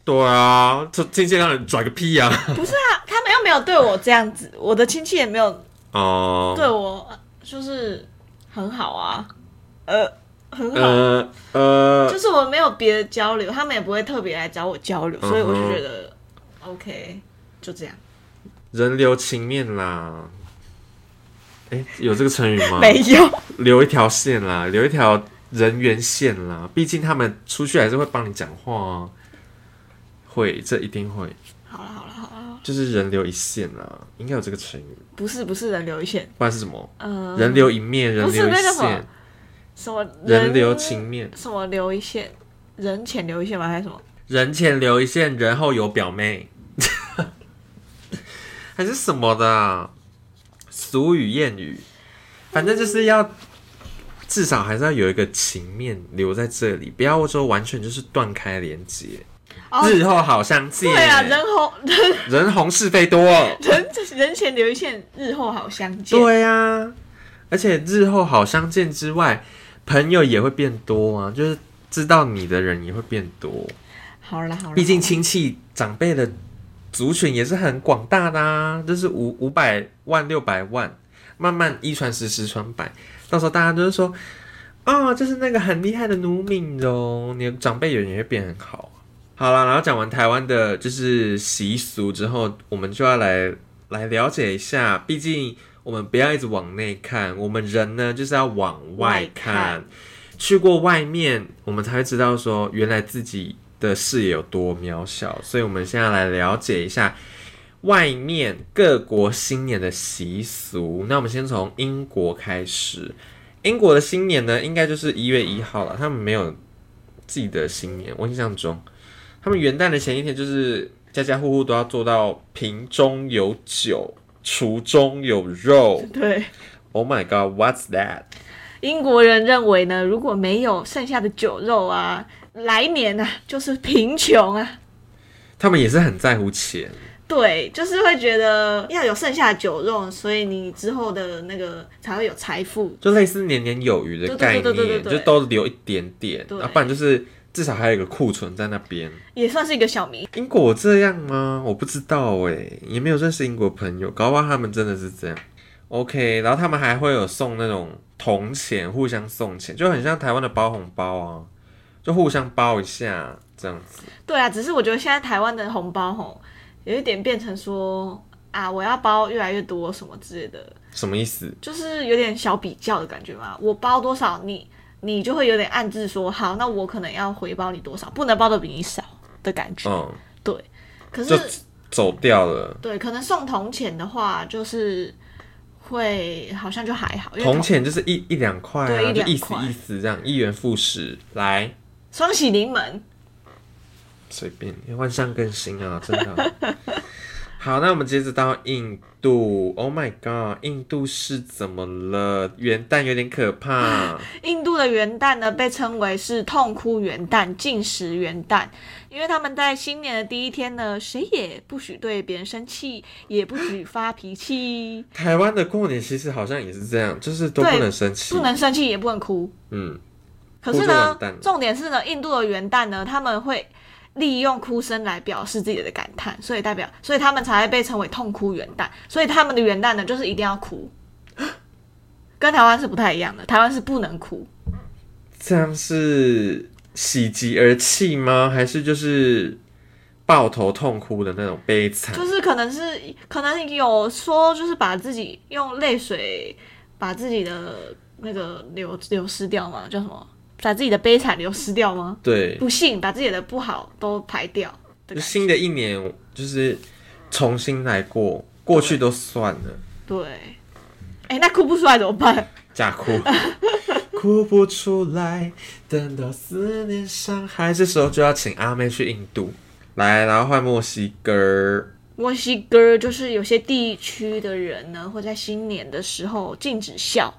Speaker 2: 对啊，这亲戚让人拽个屁呀、
Speaker 1: 不是啊，他们又没有对我这样子，我的亲戚也没有
Speaker 2: 哦，
Speaker 1: 对我就是很好啊，呃，很好。
Speaker 2: 呃呃
Speaker 1: 就，是我没有别的交流，他们也不会特别来找我交流，所以我就觉得、OK，就这样。
Speaker 2: 人留情面啦。哎、有这个成语吗？
Speaker 1: 没有，
Speaker 2: 留一条线啦，留一条人缘线啦。毕竟他们出去还是会帮你讲话啊，会，这一定会，
Speaker 1: 好了好了好了，
Speaker 2: 就是人留一线啦，应该有这个成语，
Speaker 1: 不是不是人留一线，
Speaker 2: 不然是什么？
Speaker 1: 呃，
Speaker 2: 人留一面，人留一线，
Speaker 1: 什么
Speaker 2: 人留情面，
Speaker 1: 什么留一线，人前留一线吗？还是什么？
Speaker 2: 人前留一线，人后有表妹，还是什么的、啊、俗语谚语，反正就是要至少还是要有一个情面留在这里，不要说完全就是断开连接。
Speaker 1: 哦
Speaker 2: 日后好相见。
Speaker 1: 对啊，人红人
Speaker 2: 人红是非多。
Speaker 1: 人人前留一线，日后好相见。
Speaker 2: 对呀、而且日后好相见之外，朋友也会变多啊，就是知道你的人也会变多。
Speaker 1: 好了好了，
Speaker 2: 毕竟亲戚长辈的族群也是很广大的啊，就是五五百万、六百万，慢慢一传十，十传百，到时候大家都是说，哦，就是那个很厉害的卢敏荣，你的长辈缘也会变很好。好了，然后讲完台湾的就是习俗之后，我们就要来来了解一下，毕竟我们不要一直往内看，我们人呢就是要往外看。
Speaker 1: 外看
Speaker 2: 去过外面，我们才会知道说，原来自己的视野有多渺小。所以，我们现在来了解一下外面各国新年的习俗。那我们先从英国开始。英国的新年呢，应该就是一月一号了。他们没有自己的新年，我印象中，他们元旦的前一天就是家家户户都要做到瓶中有酒，厨中有肉。
Speaker 1: 对。
Speaker 2: Oh my god, what's that？
Speaker 1: 英国人认为呢，如果没有剩下的酒肉啊，来年啊就是贫穷啊。
Speaker 2: 他们也是很在乎钱。
Speaker 1: 对，就是会觉得要有剩下的酒肉，所以你之后的那个才会有财富。
Speaker 2: 就类似年年有余的概念，就都留一点点，不然就是至少还有一个库存在那边。
Speaker 1: 也算是一个小谜。
Speaker 2: 英国这样吗？我不知道哎，也没有认识英国朋友，搞不好他们真的是这样。OK，然后他们还会有送那种铜钱，互相送钱，就很像台湾的包红包啊，就互相包一下这样子。
Speaker 1: 对啊，只是我觉得现在台湾的红包吼，有一点变成说啊，我要包越来越多什么之类的，
Speaker 2: 什么意思？
Speaker 1: 就是有点小比较的感觉嘛。我包多少，你你就会有点暗自说，好，那我可能要回报你多少，不能报的比你少的感觉。
Speaker 2: 嗯，
Speaker 1: 可
Speaker 2: 就是走掉了。
Speaker 1: 对，可能送铜钱的话，就是会好像就还好，
Speaker 2: 铜钱就是一一两块啊，
Speaker 1: 对
Speaker 2: 意思意思这样，一元复始，来
Speaker 1: 双喜临门。
Speaker 2: 随便万象更新啊，真的。好，那我们接着到印度。Oh my god，印度是怎么了？元旦有点可怕。
Speaker 1: 印度的元旦呢，被称为是痛哭元旦、禁食元旦，因为他们在新年的第一天呢，谁也不许对别人生气，也不许发脾气，
Speaker 2: 台湾的过年其实好像也是这样，就是都不能生气
Speaker 1: 不。能生气，也不能哭。
Speaker 2: 嗯，
Speaker 1: 可是呢，重点是呢，印度的元旦呢，他们会利用哭声来表示自己的感叹，所以代表，所以他们才会被称为痛哭元旦。所以他们的元旦呢，就是一定要哭，跟台湾是不太一样的。台湾是不能哭，
Speaker 2: 这样是喜极而泣吗？还是就是抱头痛哭的那种悲惨？
Speaker 1: 就是可能是可能有说，就是把自己用泪水把自己的那个流流失掉吗？叫什么？把自己的悲惨流失掉吗？
Speaker 2: 对，
Speaker 1: 不幸把自己的不好都排掉。
Speaker 2: 就新的一年就是重新来过，过去都算了。
Speaker 1: 对，哎、那哭不出来怎么办？
Speaker 2: 假哭，哭不出来，等到思念伤害。这时候就要请阿妹去印度，来，然后换墨西哥。
Speaker 1: 墨西哥就是有些地区的人呢，会在新年的时候禁止笑。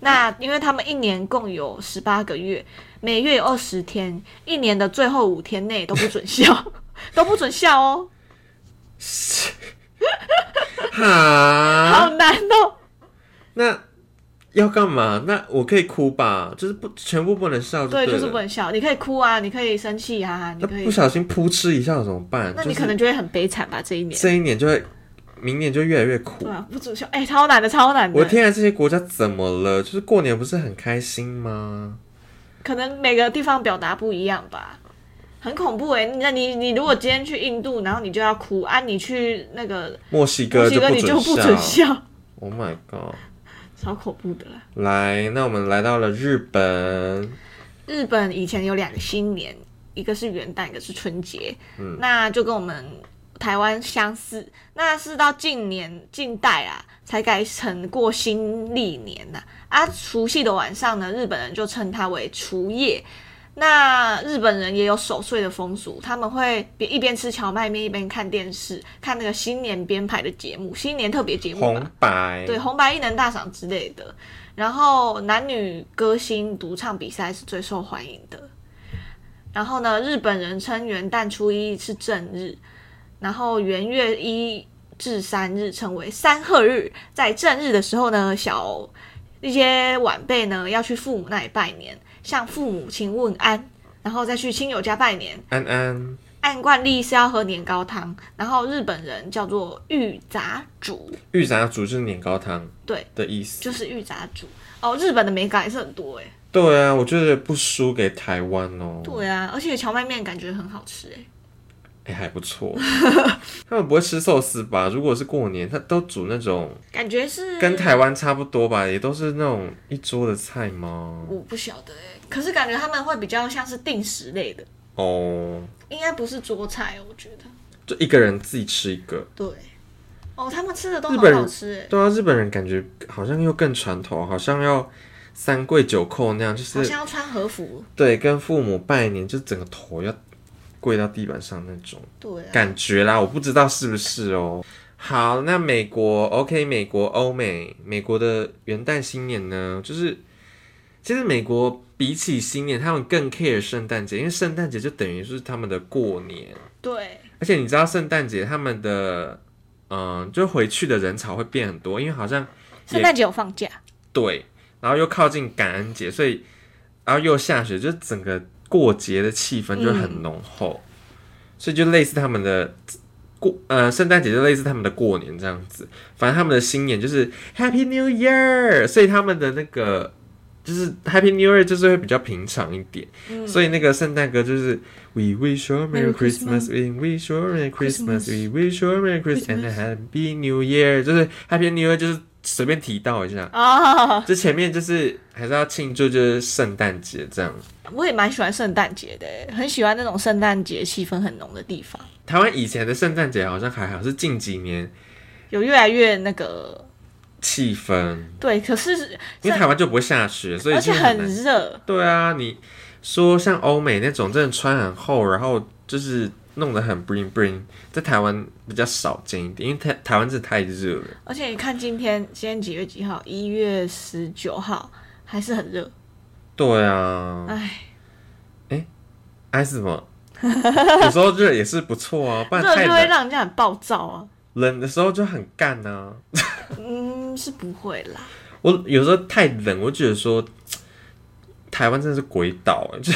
Speaker 1: 那因为他们一年共有十八个月，每月有二十天，一年的最后五天内都不准笑，都不准笑哦，
Speaker 2: 哈，
Speaker 1: 好难哦。
Speaker 2: 那要干嘛？那我可以哭吧？就是不全部不能笑
Speaker 1: 对，
Speaker 2: 对，
Speaker 1: 就是不能笑，你可以哭啊，你可以生气啊，你可以
Speaker 2: 那不，小心扑哧一下怎么办？
Speaker 1: 那你可能就会很悲惨吧，这一年。
Speaker 2: 这一年就会，明年就越来越苦
Speaker 1: 对。啊，不准笑，哎、超难的，超难的。
Speaker 2: 我的天啊，这些国家怎么了？就是过年不是很开心吗？
Speaker 1: 可能每个地方表达不一样吧，很恐怖哎、那你你如果今天去印度，然后你就要哭啊，你去那个
Speaker 2: 墨西哥
Speaker 1: 墨西
Speaker 2: 哥
Speaker 1: 你就不
Speaker 2: 准
Speaker 1: 准笑
Speaker 2: ，Oh my god！
Speaker 1: 超恐怖的啦。
Speaker 2: 来，那我们来到了日本，
Speaker 1: 日本以前有两个新年，一个是元旦，一个是春节，
Speaker 2: 嗯
Speaker 1: 那就跟我们台湾相似。那是到近年近代啊，才改成过新历年呐、啊。除夕的晚上呢，日本人就称它为除夜。那日本人也有守岁的风俗，他们会边一边吃荞麦面一边看电视，看那个新年编排的节目，新年特别节目吧。
Speaker 2: 红白，
Speaker 1: 对，红白艺能大赏之类的。然后男女歌星独唱比赛是最受欢迎的。然后呢，日本人称元旦初一是正日，然后元月一至三日称为三贺日。在正日的时候呢，小一些晚辈呢要去父母那里拜年，向父母亲问安，然后再去亲友家拜年。
Speaker 2: 安安，
Speaker 1: 按惯例是要喝年糕汤，然后日本人叫做玉杂煮。
Speaker 2: 玉杂煮就是年糕汤
Speaker 1: 对
Speaker 2: 的意思。
Speaker 1: 就是玉杂煮哦，日本的美感也是很多哎。
Speaker 2: 对啊，我觉得不输给台湾哦。
Speaker 1: 对啊，而且荞麦面感觉很好吃哎。
Speaker 2: 哎、还不错。他们不会吃寿司吧？如果是过年，他都煮那种
Speaker 1: 感觉是
Speaker 2: 跟台湾差不多吧，也都是那种一桌的菜吗？
Speaker 1: 我不晓得哎，可是感觉他们会比较像是定时类的，
Speaker 2: 哦，
Speaker 1: 应该不是桌菜，我觉得。
Speaker 2: 就一个人自己吃一个。
Speaker 1: 对，哦，他们吃的都很好吃哎，
Speaker 2: 对啊，日本人感觉好像又更传统，好像要三跪九叩那样，就是
Speaker 1: 好像要穿和服。
Speaker 2: 对跟父母拜年，就整个头要跪到地板上那种
Speaker 1: 对啊，
Speaker 2: 感觉啦，我不知道是不是哦。好，那美国 OK，美国欧美，美国的元旦新年呢，就是其实美国比起新年，他们更 care 圣诞节，因为圣诞节就等于是他们的过年，
Speaker 1: 对，
Speaker 2: 而且你知道圣诞节他们的嗯，就回去的人潮会变很多，因为好像
Speaker 1: 圣诞节有放假。
Speaker 2: 对，然后又靠近感恩节，所以然后又下雪，就整个过节的气氛就很浓厚，所以就类似他们的过呃圣诞节就类似他们的过年这样子，反正他们的新年就是 Happy New Year，所以他们的那个就是 Happy New Year 就是会比较平常一点，所以那个圣诞歌就是 We wish you a Merry
Speaker 1: Christmas
Speaker 2: Christmas，We wish you a Merry
Speaker 1: Christmas
Speaker 2: Christmas，We wish you a Merry Christmas and a Happy New Year，就是 Happy New Year 就是随便提到一下。
Speaker 1: 啊，
Speaker 2: 这前面就是还是要庆祝，就是圣诞节这样。
Speaker 1: 我也蛮喜欢圣诞节的欸，很喜欢那种圣诞节气氛很浓的地方，
Speaker 2: 台湾以前的圣诞节好像还好，是近几年
Speaker 1: 有越来越那个
Speaker 2: 气氛，
Speaker 1: 对，可是
Speaker 2: 因为台湾就不会下雪，所以
Speaker 1: 而且
Speaker 2: 就很
Speaker 1: 热，
Speaker 2: 对啊，你说像欧美那种真的穿很厚，然后就是弄得很 bling bling，在台湾比较少见一点，因为台台湾真的太热了。
Speaker 1: 而且你看今天，今天几月几号？一月十九号，还是很热。
Speaker 2: 对啊，
Speaker 1: 哎，
Speaker 2: 哎什么？有时候热也是不错啊，不然
Speaker 1: 热就会，让人家很暴躁啊。
Speaker 2: 冷的时候就很干啊。
Speaker 1: 嗯，是不会啦。
Speaker 2: 我有时候太冷，我觉得说台湾真的是鬼岛，哎，就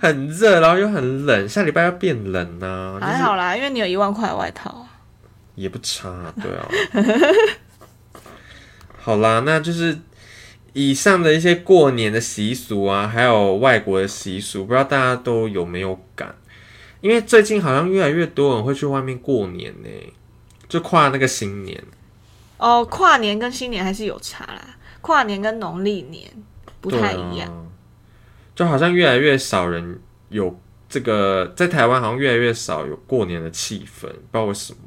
Speaker 2: 很热，然后又很冷，下礼拜要变冷呐、啊，就是
Speaker 1: 还好啦，因为你有一万块的外套。
Speaker 2: 也不差，对啊。好啦，那就是以上的一些过年的习俗啊，还有外国的习俗，不知道大家都有没有感？因为最近好像越来越多人会去外面过年呢，就跨那个新年。
Speaker 1: 哦，跨年跟新年还是有差啦，跨年跟农历年不太一样。
Speaker 2: 就好像越来越少人有这个，在台湾好像越来越少有过年的气氛，不知道为什么，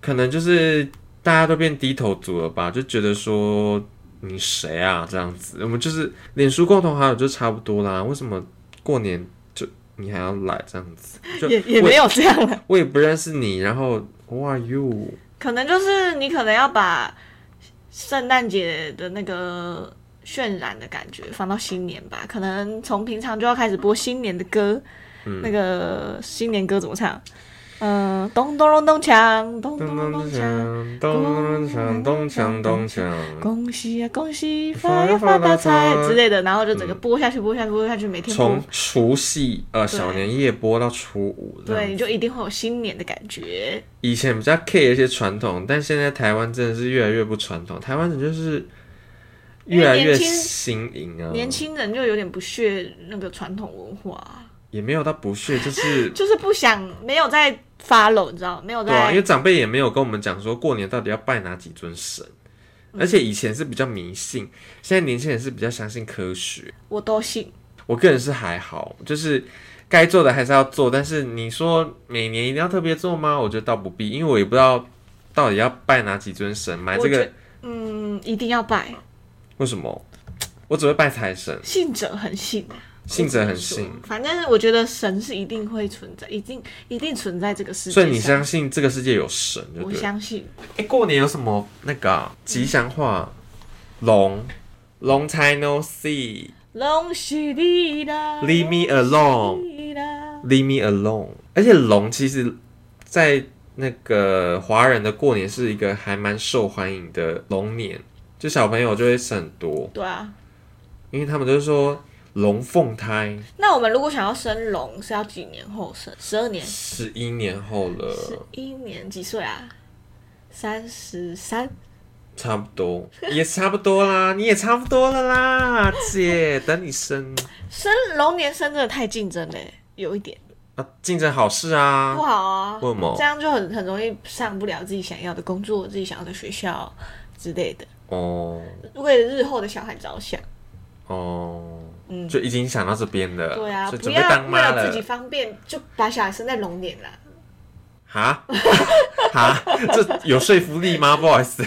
Speaker 2: 可能就是大家都变低头族了吧，就觉得说你谁啊这样子，我们就是脸书共同好友就差不多啦，为什么过年就你还要来这样子？就
Speaker 1: 也也没有这样啦，
Speaker 2: 我也不认识你，然后 Who are you？
Speaker 1: 可能就是你可能要把圣诞节的那个渲染的感觉放到新年吧，可能从平常就要开始播新年的歌。那个新年歌怎么唱？嗯，咚咚咚咚锵，咚咚咚咚锵，
Speaker 2: 咚咚锵，咚锵咚锵，
Speaker 1: 恭喜啊恭喜，发呀发大财之类的，然后就整个播下去，播下去，播下去，每天
Speaker 2: 从，除夕呃小年夜播到初五，
Speaker 1: 对，你就一定会有新年的感觉。
Speaker 2: 以前比较 care 一些传统，但现在台湾真的是越来越不传统，台湾人就是越来越新颖啊，
Speaker 1: 年轻人就有点不屑那个传统文化，
Speaker 2: 也没有到不屑，就是
Speaker 1: 就是不想没有在 follow，你知道吗？没有
Speaker 2: 对啊，因为长辈也没有跟我们讲说过年到底要拜哪几尊神，
Speaker 1: 嗯
Speaker 2: 而且以前是比较迷信，现在年轻人是比较相信科学。
Speaker 1: 我都信。
Speaker 2: 我个人是还好，就是该做的还是要做，但是你说每年一定要特别做吗？我觉得倒不必，因为我也不知道到底要拜哪几尊神，买这个
Speaker 1: 嗯，一定要拜，
Speaker 2: 为什么？我只会拜财神，
Speaker 1: 信者很信啊。
Speaker 2: 信者很信，
Speaker 1: 反正我觉得神是一定会存在，一定一定存在这个世界。
Speaker 2: 所以你相信这个世界有神，
Speaker 1: 我？相信。
Speaker 2: 哎、过年有什么那个啊、吉祥话？龙，Long time no see。
Speaker 1: 龙是你啦
Speaker 2: Leave me alone
Speaker 1: 恭喜你啦
Speaker 2: Leave me alone。而且龙其实，在那个华人的过年是一个还蛮受欢迎的龙年，就小朋友就会生很多，
Speaker 1: 对啊，
Speaker 2: 因为他们都是说龙凤胎，
Speaker 1: 那我们如果想要生龙，是要几年后生？十二年？
Speaker 2: 十一年后了
Speaker 1: 十
Speaker 2: 了，
Speaker 1: 一年几岁啊？三十三。
Speaker 2: 差不多也差不多啦，你也差不多了啦，姐，等你生
Speaker 1: 生龙年生真的太竞争嘞，有一点
Speaker 2: 啊，竞争好事啊
Speaker 1: 不
Speaker 2: 啊，
Speaker 1: 好啊。
Speaker 2: 为什么
Speaker 1: 这？样就很很容易上不了自己想要的工作、自己想要的学校之类的。
Speaker 2: 哦
Speaker 1: 为了日后的小孩着想，
Speaker 2: 哦，
Speaker 1: 嗯
Speaker 2: 就已经想到这边了，
Speaker 1: 对啊，
Speaker 2: 就
Speaker 1: 不要为了自己方便就把小孩生在龙年啦。
Speaker 2: 哈哈，这有说服力吗？不好意思。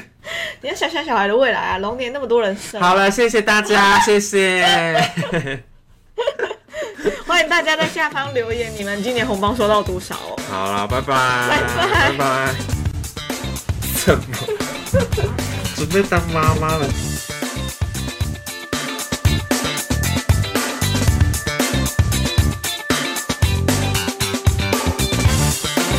Speaker 1: 你要想想小孩的未来啊，龙年那么多人生，
Speaker 2: 好了，谢谢大家，谢谢。
Speaker 1: 欢迎大家在下方留言，你们今年红包收到多少哦？
Speaker 2: 好了，拜拜，
Speaker 1: 拜拜
Speaker 2: 拜拜。什么？准备当妈妈了？